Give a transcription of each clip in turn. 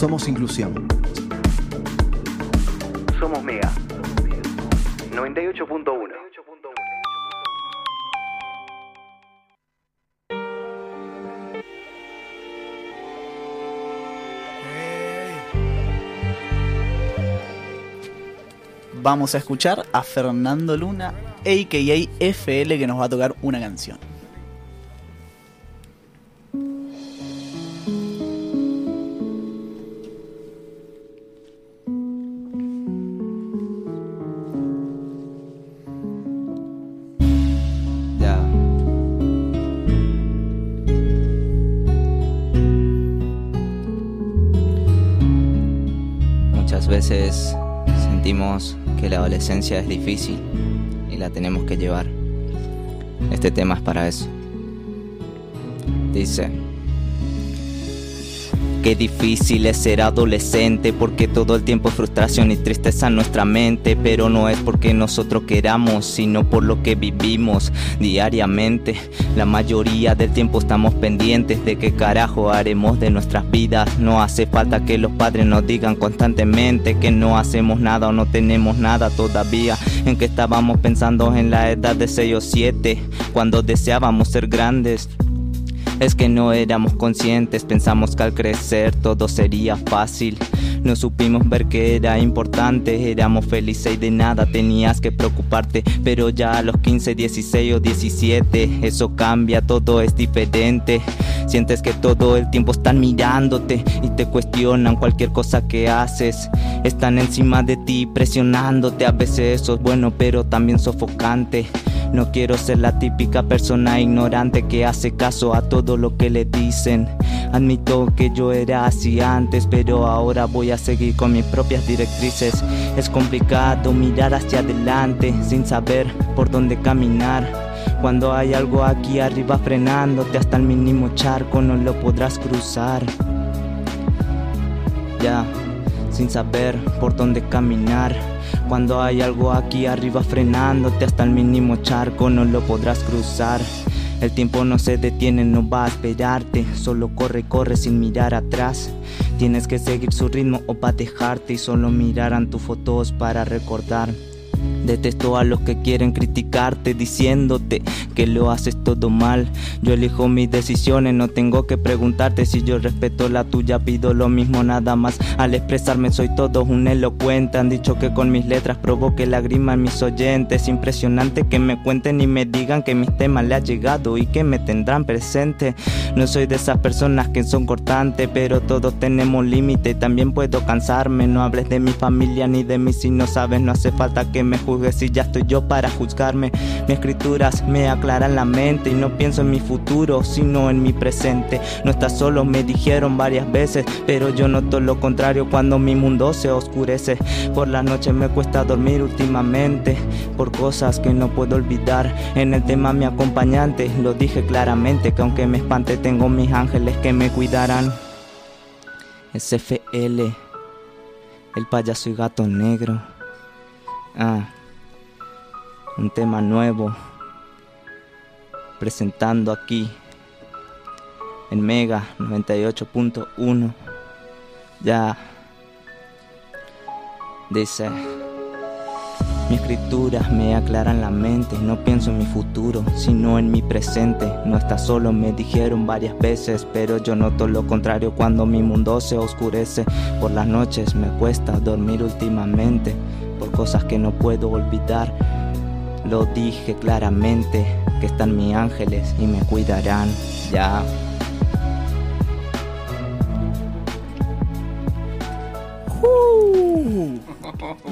Somos inclusión. Somos Mega. 98.1. Vamos a escuchar a Fernando Luna, a.k.a. FL, que nos va a tocar una canción. Veces sentimos que la adolescencia es difícil y la tenemos que llevar. Este tema es para eso. Dice. Qué difícil es ser adolescente porque todo el tiempo frustración y tristeza en nuestra mente, pero no es porque nosotros queramos, sino por lo que vivimos diariamente. La mayoría del tiempo estamos pendientes de qué carajo haremos de nuestras vidas. No hace falta que los padres nos digan constantemente que no hacemos nada o no tenemos nada todavía. En que estábamos pensando en la edad de 6 o 7, cuando deseábamos ser grandes. Es que no éramos conscientes, pensamos que al crecer todo sería fácil. No supimos ver que era importante, éramos felices y de nada tenías que preocuparte. Pero ya a los 15, 16 o 17, eso cambia, todo es diferente. Sientes que todo el tiempo están mirándote y te cuestionan cualquier cosa que haces. Están encima de ti presionándote, a veces eso es bueno pero también sofocante. No quiero ser la típica persona ignorante que hace caso a todo lo que le dicen. Admito que yo era así antes, pero ahora voy a seguir con mis propias directrices. Es complicado mirar hacia adelante sin saber por dónde caminar. Cuando hay algo aquí arriba frenándote hasta el mínimo charco no lo podrás cruzar. Ya, sin saber por dónde caminar. Cuando hay algo aquí arriba frenándote hasta el mínimo charco no lo podrás cruzar. El tiempo no se detiene, no va a esperarte, solo corre, corre sin mirar atrás. Tienes que seguir su ritmo o pa' dejarte y solo mirarán tus fotos para recordar. Detesto a los que quieren criticarte diciéndote que lo haces todo mal. Yo elijo mis decisiones, no tengo que preguntarte si yo respeto la tuya, pido lo mismo nada más. Al expresarme soy todo un elocuente, han dicho que con mis letras provoque lágrimas en mis oyentes. Impresionante que me cuenten y me digan que mis temas le ha llegado y que me tendrán presente. No soy de esas personas que son cortantes, pero todos tenemos límite, también puedo cansarme. No hables de mi familia ni de mí si no sabes, no hace falta que me juzgues si ya estoy yo para juzgarme. Mis escrituras me aclaran la mente y no pienso en mi futuro, sino en mi presente. No estás solo, me dijeron varias veces, pero yo noto lo contrario cuando mi mundo se oscurece. Por la noche me cuesta dormir últimamente, por cosas que no puedo olvidar. En el tema mi acompañante, lo dije claramente, que aunque me espante tengo mis ángeles que me cuidarán. SFL, el payaso y gato negro. Ah, un tema nuevo. Presentando aquí en Mega 98.1. Ya dice. Mis escrituras me aclaran la mente, no pienso en mi futuro, sino en mi presente. No estás solo, me dijeron varias veces, pero yo noto lo contrario cuando mi mundo se oscurece. Por las noches me cuesta dormir últimamente, por cosas que no puedo olvidar. Lo dije claramente, que están mis ángeles y me cuidarán. Ya.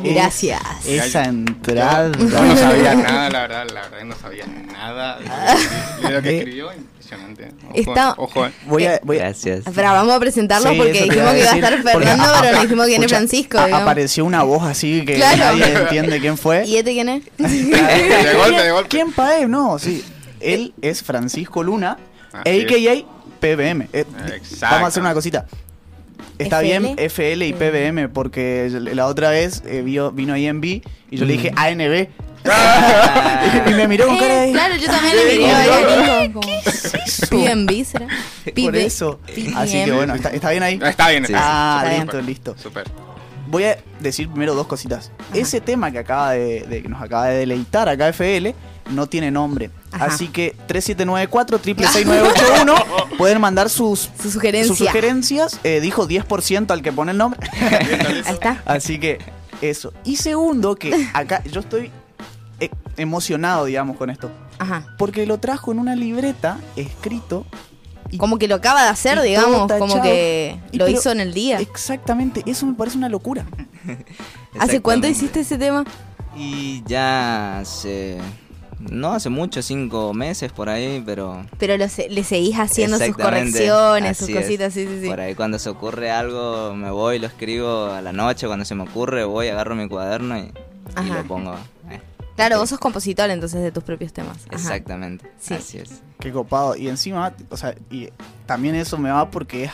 Gracias. Esa entrada. Yo no sabía nada, la verdad, la verdad no sabía nada de lo que escribió, impresionante. Ojo, Está- ojo, eh. Voy a, voy a- Gracias. Espera, vamos a presentarlo Sí, porque dijimos que iba a estar Fernando, pero no dijimos quién es Francisco. digamos. apareció una voz así que Claro. nadie entiende quién fue. ¿Y este quién es? De golpe, de golpe. ¿Quién pae? No, sí. Él es Francisco Luna, Así a.k.a. PBM. Eh, Exacto. Vamos a hacer una cosita. Está FL. bien FL y PBM porque la otra vez eh, vio- vino IMB y yo le dije ANB. y me miró con cara de... claro, yo también le miré ahí a Nico. como, Pibe en víscera. Por eso. Así que bueno, ¿está, está bien ahí? Está bien, Sí, está Ah, listo, listo. Súper. Voy a decir primero dos cositas. Ese tema que acaba de, de- que nos acaba de deleitar acá FL no tiene nombre. Ajá. Así que 3794 6981 pueden mandar sus, Su sugerencia. sus sugerencias. Eh, dijo 10% al que pone el nombre. Ahí está. Así que eso. Y segundo, que acá yo estoy emocionado, digamos, con esto. Ajá. Porque lo trajo en una libreta escrito. y- Como que lo acaba de hacer, digamos, como que lo pero- hizo en el día. Exactamente, eso me parece una locura. ¿Hace cuánto hiciste ese tema? Y ya hace. No hace mucho, cinco meses por ahí, pero. Pero lo se- le seguís haciendo sus correcciones, sus es. cositas, sí, sí, sí. Por ahí cuando se ocurre algo, me voy, lo escribo a la noche, cuando se me ocurre, voy, agarro mi cuaderno y, lo pongo. Claro, vos sos compositor entonces de tus propios temas. Ajá. Exactamente, Sí. así es. Qué copado. Y encima, o sea, y también eso me va porque es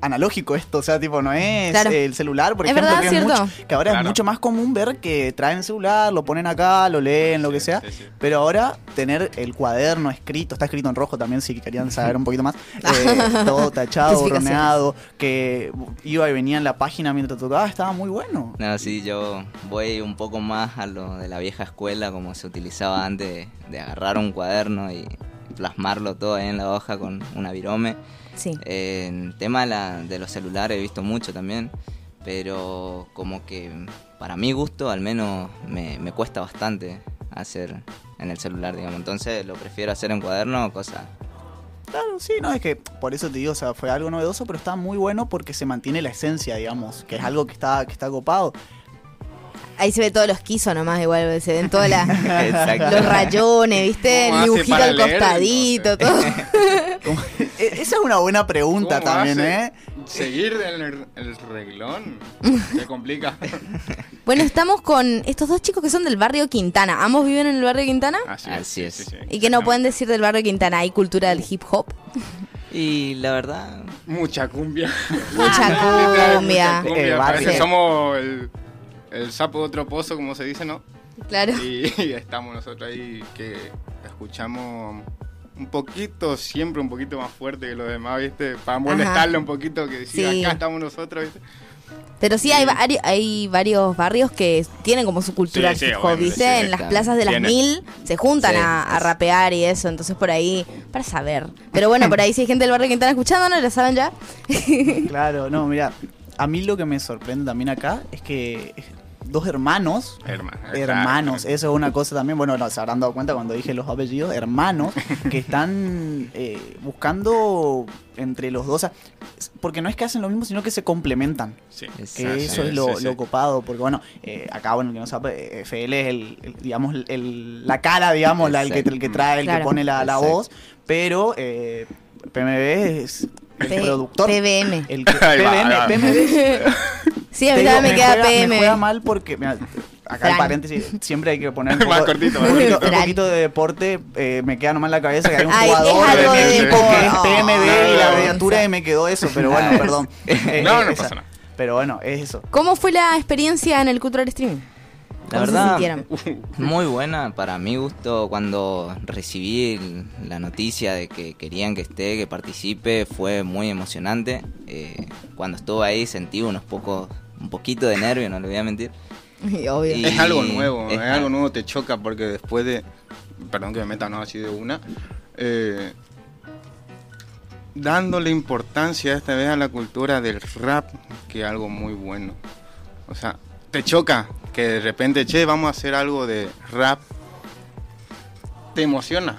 analógico esto, o sea, tipo, no es Claro. el celular, por Es ejemplo, verdad, que, cierto. mucho- que ahora es mucho más común ver que traen el celular, lo ponen acá, lo leen, lo que sea, Sí, sí. pero ahora tener el cuaderno escrito, está escrito en rojo también, si querían saber un poquito más, eh, todo tachado, borroneado, que iba y venía en la página mientras tocaba, estaba muy bueno. No, sí, yo voy un poco más a lo de la vieja escuela, como se utilizaba antes de, de agarrar un cuaderno y plasmarlo todo ahí en la hoja con una virome. Sí. Eh, En tema de, la- de los celulares he visto mucho también, pero como que para mi gusto al menos me, me cuesta bastante hacer en el celular, digamos. Entonces lo prefiero hacer en cuaderno, cosa... Claro, sí, no, es que por eso te digo, o sea, fue algo novedoso, pero está muy bueno porque se mantiene la esencia, digamos, que es algo que está, que está copado. Ahí se ve todos los quisos nomás, igual se ven todos los rayones, ¿viste? ¿Cómo El dibujito al leer? costadito, No todo. Como- E- Esa es una buena pregunta ¿Cómo también, hace? ¿eh? Seguir el, el reglón se complica. Bueno, estamos con estos dos chicos que son del barrio Quintana. ¿Ambos viven en el barrio Quintana? Así, Así es. sí, es. sí, sí. ¿Y qué no pueden decir del barrio Quintana? ¿Hay cultura del hip hop? Y la verdad, Mucha cumbia. Mucha cumbia. mucha cumbia. Eh, Parece somos el, el sapo de otro pozo, como se dice, ¿no? Claro. Y, y estamos nosotros ahí que escuchamos un poquito, siempre un poquito más fuerte que los demás, ¿viste? Para molestarle un poquito, que decir, Sí. acá estamos nosotros, ¿viste? Pero sí, hay, vari- hay varios barrios que tienen como su cultura Sí, sí, hip hop, obviamente, ¿viste? sí, en las plazas de las Tiene. mil se juntan Sí, a, rapear y eso, entonces por ahí, para saber. Pero bueno, por ahí si hay gente del barrio Quintana escuchando, ¿no? ¿Lo saben ya? Claro, no, mira, a mí lo que me sorprende también acá es que dos hermanos, Hermano. hermanos, eso es una cosa también, bueno, no, se habrán dado cuenta cuando dije los apellidos, hermanos, que están eh, buscando entre los dos, o sea, porque no es que hacen lo mismo, sino que se complementan. Sí. Que Exacto. eso Sí, es lo, sí, sí. lo copado, porque bueno, eh, acá bueno, el que no sabe, eh, FL es el, el, digamos, el- la cara, digamos, la, el, que, el que trae, el Claro. que pone la, voz, pero eh, PMB es el P- productor. PBM. El que, PBM. PMB. Sí, a mí también me queda juega, PM. Me juega mal porque, mira, acá Fran. el paréntesis, siempre hay que poner un, Más poco- cortito, un más poquito, cortito. un poquito de deporte. eh, me queda nomás en la cabeza que hay un Ay, es jugador algo de del equipo que es PMB y la No, abreviatura y me quedó eso, pero bueno, perdón. Eh, No, eh, no esa. pasa nada. Pero bueno, es eso. ¿Cómo fue la experiencia en el Cultural Streaming? la ¿Cómo se verdad, muy buena para mi gusto cuando recibí la noticia de que querían que esté, que participe, fue muy emocionante. Eh, cuando estuve ahí sentí unos pocos, un poquito de nervio, no le voy a mentir. Obvio. Y- Es algo nuevo, es, es algo al- nuevo, te choca porque después de. Perdón que me meta no así de una. eh, dándole importancia esta vez a la cultura del rap, que es algo muy bueno. O sea, te choca que de repente, che, vamos a hacer algo de rap. Te emociona.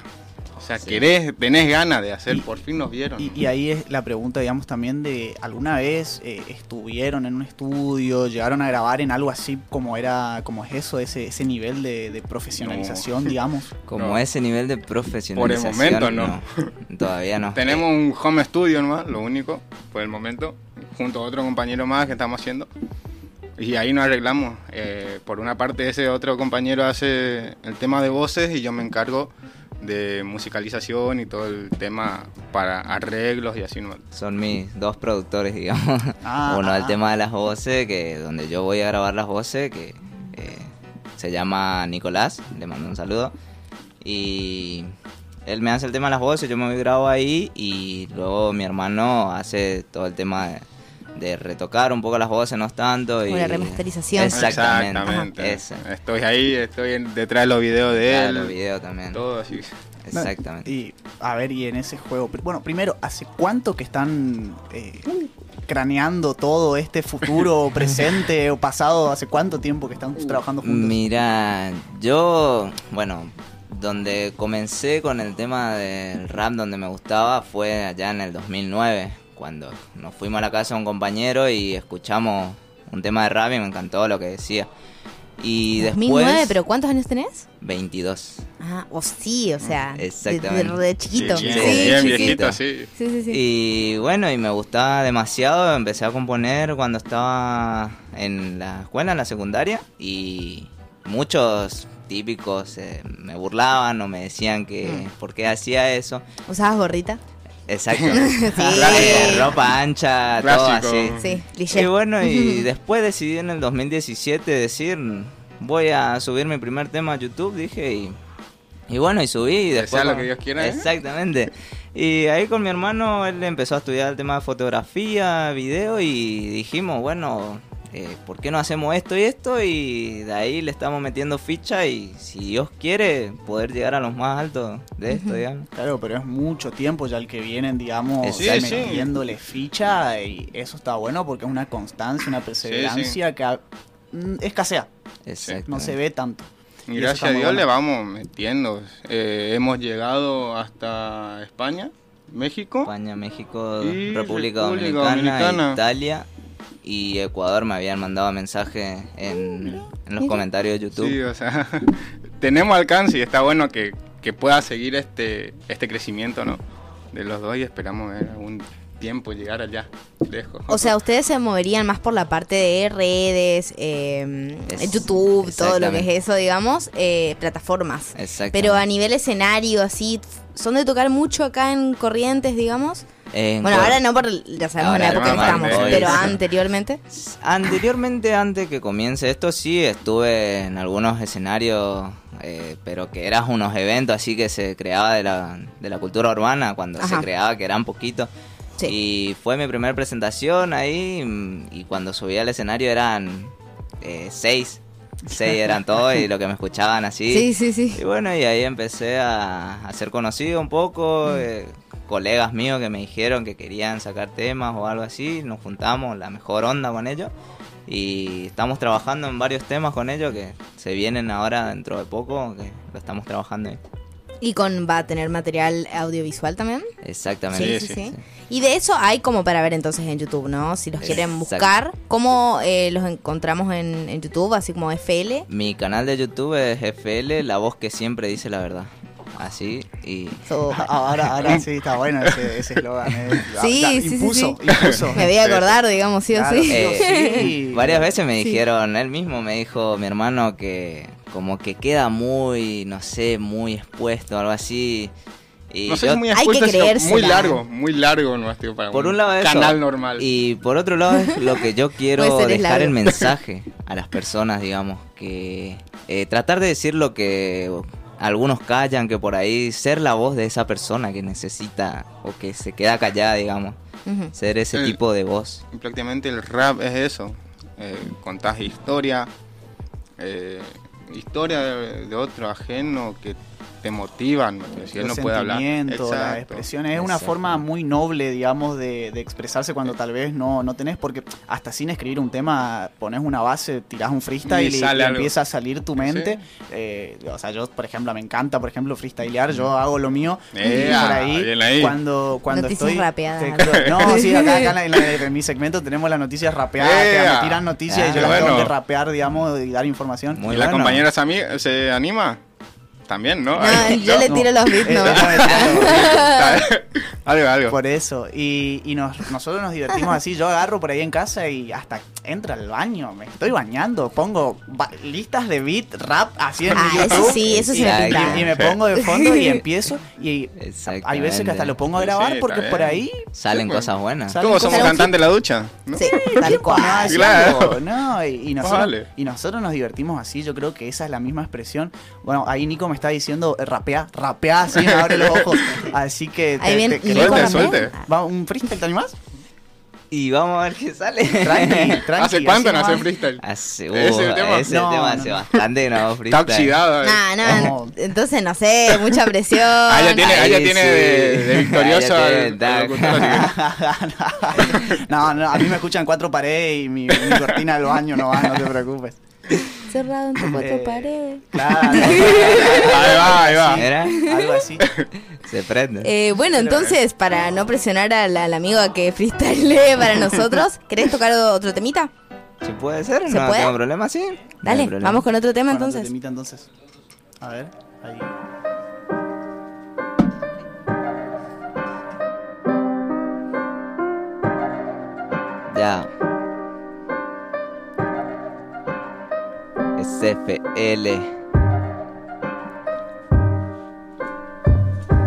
O sea, Sí. querés, tenés ganas de hacer, Y- por fin nos vieron. Y, y ahí es la pregunta, digamos, también de alguna vez eh, estuvieron en un estudio, llegaron a grabar en algo así como era, como es eso, ese, ese nivel de, de profesionalización, digamos. Como No. ese nivel de profesionalización. momento, no. Todavía no. Tenemos un home studio nomás, lo único, por el momento, junto a otro compañero más que estamos haciendo. Y ahí nos arreglamos. Eh, por una parte, ese otro compañero hace el tema de voces y yo me encargo de musicalización y todo el tema para arreglos y así. ¿no? Son mis dos productores, digamos. Ah, Uno ah, el tema de las voces, que donde yo voy a grabar las voces, que eh, se llama Nicolás, le mando un saludo. Y él me hace el tema de las voces, yo me grabo ahí y luego mi hermano hace todo el tema de, de retocar un poco las voces, no es tanto. Y, Una remasterización. Exactamente. Exactamente. Estoy ahí, estoy en- detrás de los videos de él. los videos también. Todo así. Exactamente. Y a ver, y en ese juego, bueno, primero, ¿hace cuánto que están eh, craneando todo este futuro, presente o pasado? ¿Hace cuánto tiempo que están trabajando juntos? Mira, yo, bueno, donde comencé con el tema del rap, donde me gustaba, fue allá en el 2009, cuando nos fuimos a la casa de un compañero y escuchamos un tema de rap y me encantó lo que decía. Y 2009, después... pero ¿cuántos años tenés? 22. Ah, o sí, o sea, de, de, Exactamente. de chiquito. Sí, Sí, sí, bien chiquito. viejito, sí. sí, sí, sí. Y bueno, y me gustaba demasiado, empecé a componer cuando estaba en la escuela, en la secundaria, y muchos típicos eh, me burlaban o me decían que Mm. por qué hacía eso. ¿Usabas gorrita? Exacto. Sí. Ropa ancha, todo Clásico. así. Sí, cliché. Y bueno, y después decidí en el 2017 decir, voy a subir mi primer tema a YouTube, dije, y, y bueno, y subí. Y después sea lo con- que Dios quiera, ¿eh? Exactamente. Y ahí con mi hermano, él empezó a estudiar el tema de fotografía, video, y dijimos, bueno, eh, ¿por qué no hacemos esto y esto? Y de ahí le estamos metiendo ficha y si Dios quiere, poder llegar a los más altos de esto, digamos. Claro, pero es mucho tiempo ya el que vienen, digamos, Sí, sí. metiéndole ficha y eso está bueno porque es una constancia, una perseverancia que a- mm, escasea, Exacto. no se ve tanto. Y gracias a Dios bueno. le vamos metiendo. Eh, hemos llegado hasta España, México. España, México, Y República, República Dominicana, Dominicana. Italia y Ecuador me habían mandado mensajes en, en los comentarios de YouTube. Sí, o sea, tenemos alcance y está bueno que, que pueda seguir este, este crecimiento, ¿no? De los dos y esperamos ver algún tiempo llegar allá, lejos. O sea, ustedes se moverían más por la parte de redes, eh, Es- YouTube, todo lo que es eso, digamos, eh, plataformas. Exacto. Pero a nivel escenario, así, ¿son de tocar mucho acá en Corrientes, digamos? En bueno, ahora no, por, ya sabemos Ahora la época que estamos, antes. pero anteriormente. Anteriormente, antes que comience esto, sí estuve en algunos escenarios, eh, pero que eran unos eventos así que se creaba de la, de la cultura urbana, cuando Ajá. se creaba, que eran poquitos. Sí. Y fue mi primera presentación ahí, mm, y cuando subí al escenario eran eh, seis. Seis eran todos y lo que me escuchaban así. Sí, sí, sí. Y bueno, y ahí empecé a, a ser conocido un poco. eh, colegas míos que me dijeron que querían sacar temas o algo así. Nos juntamos, la mejor onda con ellos. Y estamos trabajando en varios temas con ellos que se vienen ahora dentro de poco, que lo estamos trabajando ahí. Y con va a tener material audiovisual también. Exactamente. Sí, sí, sí, sí. Y de eso hay como para ver entonces en YouTube, ¿no? Si los quieren buscar, ¿cómo eh, los encontramos en, en YouTube? Así como FL. Mi canal de YouTube es FL, la voz que siempre dice la verdad. Así y... So- Ahora, ahora sí está bueno ese ese eslogan. eh. Sí, Ya, sí, sí, impuso, sí. impuso. Me voy a acordar, digamos, sí o Claro, sí. sí o Eh, sí. Varias veces me Sí. dijeron, él mismo me dijo, mi hermano, que como que queda muy, no sé, muy expuesto, algo así. Y no sé yo- si muy Hay que creérsela. muy largo, muy largo no tío, para por un, un lado eso, canal normal. y por otro lado es lo que yo quiero es dejar el mensaje a las personas, digamos, que eh, tratar de decir lo que algunos callan, que por ahí ser la voz de esa persona que necesita o que se queda callada, digamos, ser ese Sí. tipo de voz. Y prácticamente el rap es eso. Eh, contás historia, eh, historia de, de otro ajeno que te motivan. Si él no puede hablar. sentimientos, las Exacto. expresiones. Es una Exacto. forma muy noble, digamos, de, de expresarse cuando tal vez no, no tenés, porque hasta sin escribir un tema, pones una base, tirás un freestyle Y y, y empieza a salir tu mente. Eh, o sea, yo, por ejemplo, me encanta, por ejemplo, freestylear, yo hago lo mío. y Ea, por ahí, bien ahí. cuando, cuando Noticias estoy... te no, sí, acá, acá en, la- en la- en mi segmento tenemos las noticias rapeadas, que Ea. me tiran noticias Ah, y yo las bueno. tengo que rapear, digamos, y dar información. Muy ¿Y la compañera se, se anima? También, ¿no? No, yo le No. tiro los beats, Eh, no. algo, algo. Por eso. Y, y nos- nosotros nos divertimos así. Yo agarro por ahí en casa y hasta entra al baño. Me estoy bañando. Pongo ba- listas de beat rap así en Ah, YouTube. eso sí, eso sí me. Y, y me pongo de fondo y empiezo. Y hay veces que hasta lo pongo a grabar sí, porque por ahí. Salen Sí, pues. cosas buenas. Salen ¿Cómo somos cantantes de la ducha? ¿no? Sí, tal cual. Y, y nosotros, Vale. y nosotros nos divertimos así, yo creo que esa es la misma expresión. Bueno, ahí Nico me está diciendo, eh, rapea, rapea, así me abre los ojos. Así que... Ahí viene que- Nico Suelte, suelte. ¿Va un freestyle, te animás? Y vamos a ver qué sale. Tranqui, tranqui. ¿Hace cuánto no hace freestyle? Hace, Ese uh, tema. ese No, tema no, hace no. bastante no hago Está freestyle. oxidado. eh. No, no, No. entonces no sé, mucha presión. Ah, ya tiene, ah, Ahí tiene sí. de, de victorioso Ah, tiene, que- no, no, a mí me escuchan cuatro paredes y mi, mi cortina del baño no va, no te preocupes. Cerrado entre cuatro Eh, paredes. Claro. Ahí va, ahí va. Algo así. se prende. Eh, bueno, entonces, para no presionar al, al amigo a que freestyle para nosotros, ¿querés tocar otro temita? ¿Se puede hacer? ¿Se no puede? tengo problema, sí. No Dale, problema. vamos con otro tema Bueno, entonces. temita, entonces. A ver, ahí. Ya. SFL.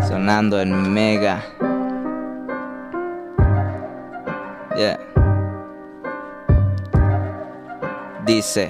Sonando en Mega. Yeah. Dice.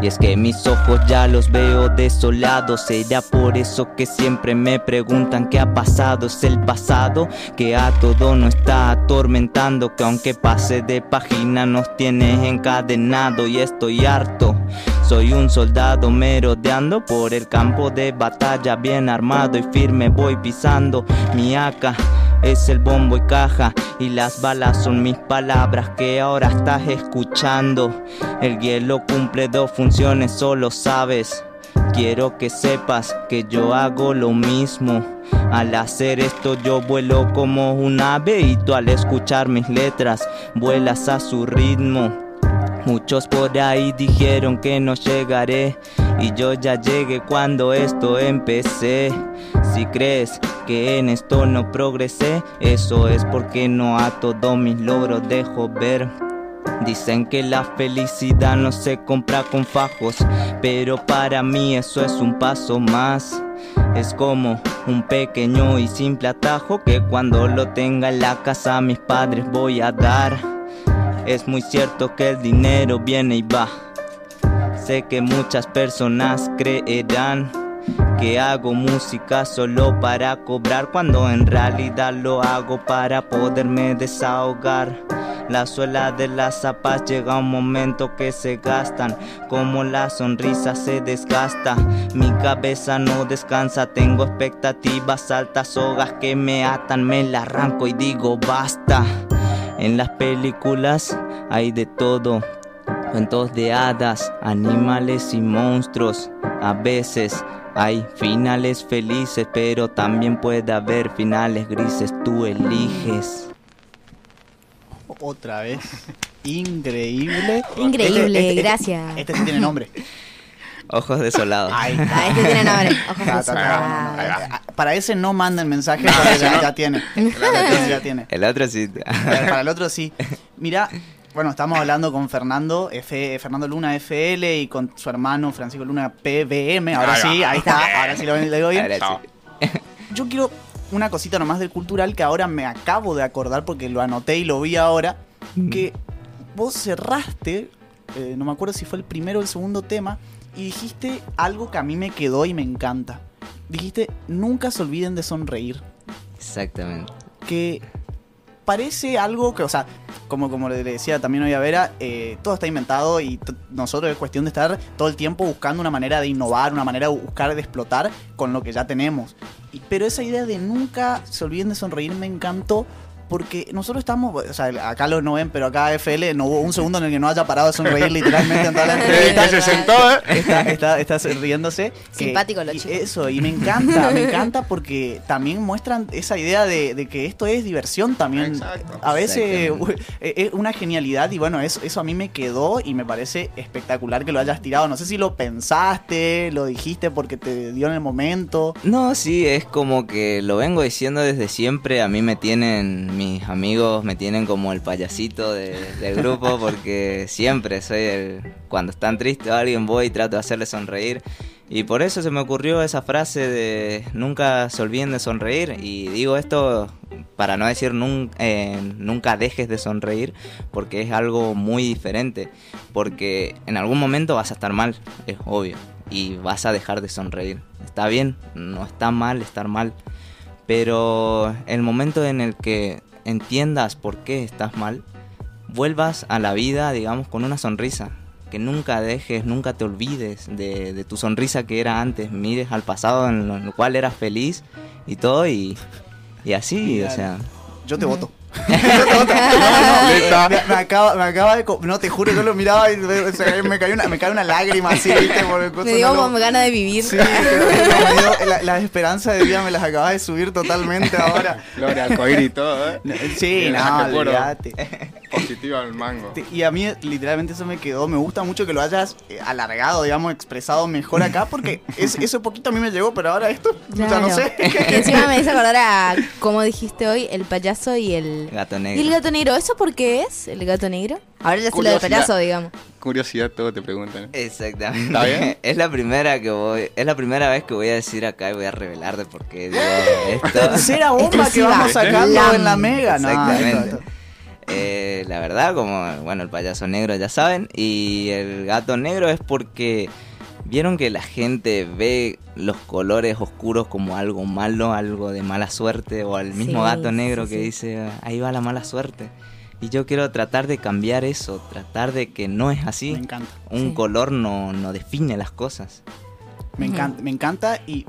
Y es que mis ojos ya los veo desolados. Será por eso que siempre me preguntan qué ha pasado. Es el pasado que a todo nos está atormentando. Que aunque pase de página nos tiene encadenado. Y estoy harto. Soy un soldado merodeando por el campo de batalla bien armado y firme voy pisando mi AK es el bombo y caja y las balas son mis palabras que ahora estás escuchando. El hielo cumple dos funciones, solo sabes. Quiero que sepas que yo hago lo mismo. Al hacer esto yo vuelo como un ave y tú al escuchar mis letras vuelas a su ritmo. Muchos por ahí dijeron que no llegaré y yo ya llegué cuando esto empecé. Si crees que en esto no progresé, eso es porque no a todos mis logros dejo ver. Dicen que la felicidad no se compra con fajos, pero para mí eso es un paso más. Es como un pequeño y simple atajo que cuando lo tenga en la casa a mis padres voy a dar. Es muy cierto que el dinero viene y va. Sé que muchas personas creerán que hago música solo para cobrar cuando en realidad lo hago para poderme desahogar. La suela de las zapas llega un momento que se gastan, como la sonrisa se desgasta. Mi cabeza no descansa, tengo expectativas altas, sogas que me atan, me la arranco y digo basta. En las películas hay de todo, cuentos de hadas, animales y monstruos. A veces hay finales felices, pero también puede haber finales grises, tú eliges. Otra vez. Increíble. Increíble, gracias. Este sí tiene nombre. Ojos desolados. Ahí Ah, este tiene nombre. Ojos Está, está, está. desolados. Para ese no manden mensaje, ya, ya tiene. Ese ya tiene. El otro sí. Para el otro sí. Mira, bueno, estamos hablando con Fernando, F, Fernando Luna FL y con su hermano Francisco Luna PBM. Ahora Ahí sí, ahí está. Ahora sí lo, lo digo bien. Ahora sí. Yo quiero una cosita nomás del cultural que ahora me acabo de acordar porque lo anoté y lo vi ahora. Que vos cerraste, eh, no me acuerdo si fue el primero o el segundo tema, y dijiste algo que a mí me quedó y me encanta. Dijiste, nunca se olviden de sonreír. Exactamente. Que parece algo que, o sea, como, como le decía también hoy a Vera, eh, todo está inventado y nosotros es cuestión de estar todo el tiempo buscando una manera de innovar, una manera de buscar de explotar con lo que ya tenemos. Pero esa idea de nunca se olviden de sonreír me encantó porque nosotros estamos, o sea, acá lo no ven, pero acá FL no hubo un segundo en el que no haya parado de sonreír literalmente en toda la entrevista. que se sentó, ¿eh? Está, está, está riéndose. que- Simpático los y chicos. Eso, y me encanta, me encanta porque también muestran esa idea de, de que esto es diversión también. Exacto. A veces eh, es una genialidad y bueno, eso, eso a mí me quedó y me parece espectacular que lo hayas tirado. No sé si lo pensaste, lo dijiste porque te dio en el momento. No, sí, es como que lo vengo diciendo desde siempre. A mí me tienen, mis amigos me tienen como el payasito de- del grupo porque siempre soy el... Cuando están tristes alguien voy y trato de hacerle sonreír. Y por eso se me ocurrió esa frase de nunca se olviden de sonreír. Y digo esto para no decir nun- eh, nunca dejes de sonreír porque es algo muy diferente. Porque en algún momento vas a estar mal, es obvio. Y vas a dejar de sonreír. Está bien, no está mal estar mal. Pero el momento en el que entiendas por qué estás mal, vuelvas a la vida, digamos, con una sonrisa. Que nunca dejes, nunca te olvides de, de tu sonrisa que era antes. Mires al pasado en lo, en lo cual eras feliz y todo y, y así, o sea... Yo te voto. No, no, me, me acaba, me acaba de. No, te juro, yo lo miraba y me, cayó una, me cae una lágrima así, ¿viste? Por el Me dio no lo- como ganas de vivir. Sí, me dio- la, la esperanza de vida me las acabas de subir totalmente ahora. Flores, arcoíris y todo, ¿eh? Sí, no, olvídate. Positiva al mango. Y a mí literalmente eso me quedó, me gusta mucho que lo hayas eh, alargado, digamos, expresado mejor acá, porque es, ese poquito a mí me llegó, pero ahora esto, ya no Claro. sé. Y encima me hizo acordar a, como dijiste hoy, el payaso y el... Gato ¿Y el negro. gato negro? ¿Eso por qué es? ¿El gato negro? Ahora ya sé lo del Curiosidad. payaso, digamos. Curiosidad, todo te preguntan. Exactamente. ¿Está bien? Es la primera que voy, es la primera vez que voy a decir acá y voy a revelar de por qué digo esto. Tercera bomba que vamos sacando en la mega, no, Exactamente. esto- Eh, la verdad, como bueno, el payaso negro ya saben, y el gato negro es porque vieron que la gente ve los colores oscuros como algo malo, algo de mala suerte, o al mismo Sí, gato negro sí, que sí. dice ahí va la mala suerte. Y yo quiero tratar de cambiar eso, tratar de que no es así. Me encanta. Un Sí. color no, no define las cosas. Me encanta, me encanta y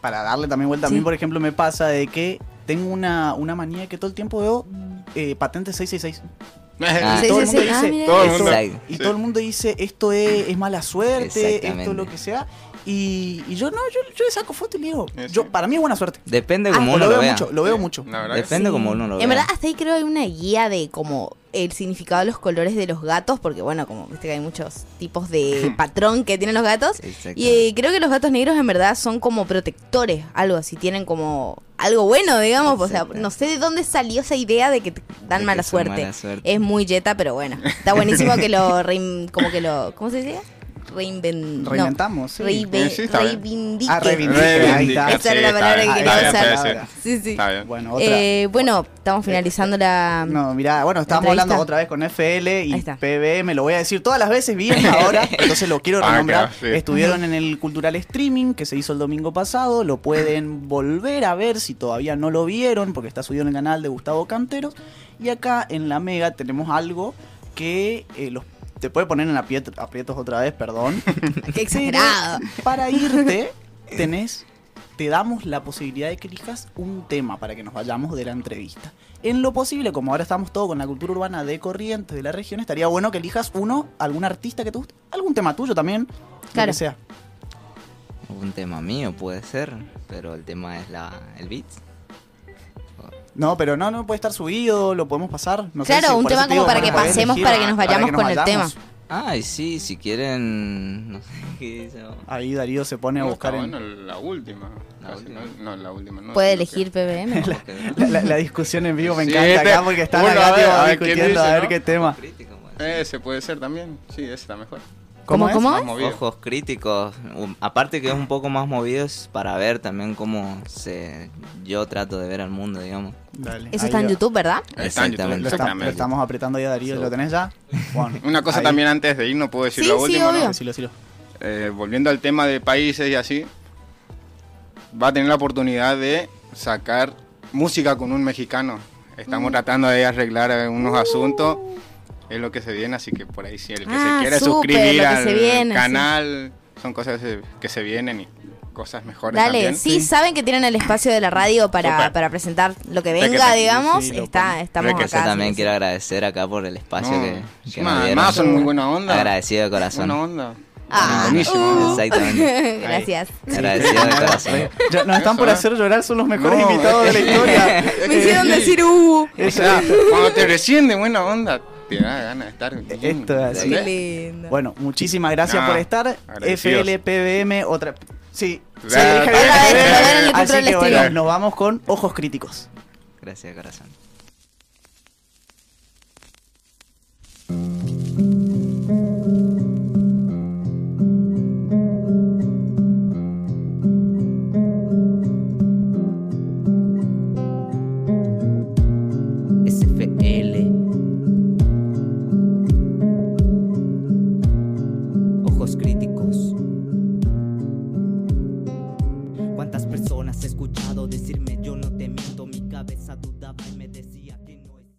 para darle también vuelta, a mí por ejemplo me pasa de que tengo una, una manía que todo el tiempo veo eh, patente 666. Ah. Y todo el mundo. Ah, dice. Todo el esto- mundo. Exacto. y Sí. todo el mundo dice esto es, es mala suerte, esto Exactamente. lo que sea. Y, y yo no, yo, yo le saco foto y le digo, yo, para mí es buena suerte. Depende Ah, como uno lo lo, veo vea. mucho, lo veo mucho. Que Depende Sí. como uno lo vea. En verdad, hasta ahí creo hay una guía de como el significado de los colores de los gatos, porque bueno, como viste que hay muchos tipos de patrón que tienen los gatos. Exacto. Y eh, creo que los gatos negros en verdad son como protectores, algo así, tienen como algo bueno, digamos. O sea, no sé de dónde salió esa idea de que te dan De mala que suerte. mala suerte. Es muy yeta, pero bueno. Está buenísimo que lo como que lo, ¿cómo se dice? Reinven- no. Reinventamos, sí. Reive- Eh, sí, reivindique. Ah, reivindique, ahí está. Esa era la palabra que quería usar. Sí, sí. Está bien. Bueno, otra. Eh, bueno, estamos finalizando la... No, mirá, bueno, estábamos hablando otra vez con FL y. PBM, lo voy a decir todas las veces bien ahora, entonces lo quiero Ah, renombrar. claro, sí. Estuvieron en el Cultural Streaming que se hizo el domingo pasado, lo pueden volver a ver si todavía no lo vieron, porque está subido en el canal de Gustavo Canteros. Y acá en la Mega tenemos algo que eh, los, te puede poner en apriet- aprietos otra vez, perdón. Qué exagerado. Pero Para irte, tenés, te damos la posibilidad de que elijas un tema para que nos vayamos de la entrevista. En lo posible, como ahora estamos todos con la cultura urbana de Corrientes, de la región, estaría bueno que elijas uno, algún artista que te guste, algún tema tuyo también, lo Claro. que sea. Un tema mío puede ser, pero el tema es la, el beat. No, pero no, no puede estar subido, lo podemos pasar. No sé Claro, si- un tema como para que pasemos, elegir, para que nos vayamos con el vayamos. Ay, sí, si quieren. No sé qué dice. Ahí Darío se pone a No, buscar está en... bueno, la última. La Casi, última. No, no, la última. No, Puede elegir PBM. La, la- la discusión en vivo me Sí, encanta este- acá porque están uno, acá a ver, tipo, a ver quién discutiendo dice, a ver ¿no? qué tema. Crítico, puede que- ser. Ese puede ser también. Sí, ese está mejor. ¿Cómo, es? cómo? Movido. Ojos críticos. Aparte que es un poco más movidos para ver también cómo se yo trato de ver al mundo, digamos. Dale, Eso ahí está en. YouTube, ¿verdad? Está en YouTube, Lo, Exactamente. estamos- lo estamos apretando ya, Darío. ¿Lo tenés ya? Bueno, Una cosa ahí. también antes de ir, no puedo decir Sí, lo sí, último, obvio. ¿no? Decilo, decilo. Eh, volviendo al tema de países y así, va a tener la oportunidad de sacar música con un mexicano. Estamos tratando de arreglar unos asuntos. Es lo que se viene, así que por ahí si el que Ah, se quiere súper, suscribir que al viene, sí. canal, son cosas que se, que vienen y cosas mejores. Dale, también. sí, saben que tienen el espacio de la radio para, para presentar lo que venga, digamos. Sí, Está, estamos acá. Yo también sí, quiero sí. agradecer acá por el espacio No, que, que encima, nos dieron. además son muy buena onda. Agradecido de corazón. Buena onda. Ah, Buenísimo. uh, Exactamente. Gracias. Agradecido de corazón. Ya nos están por hacer llorar, son los mejores No, invitados de la historia. Me hicieron decir uh. O sea, cuando te reciben de buena onda, te da ganas de estar. Esto es así. Lindo. Bueno, muchísimas gracias por estar. FLPBM, otra. Sí, sí deja Así que bueno, nos vamos con ojos críticos. Gracias, corazón.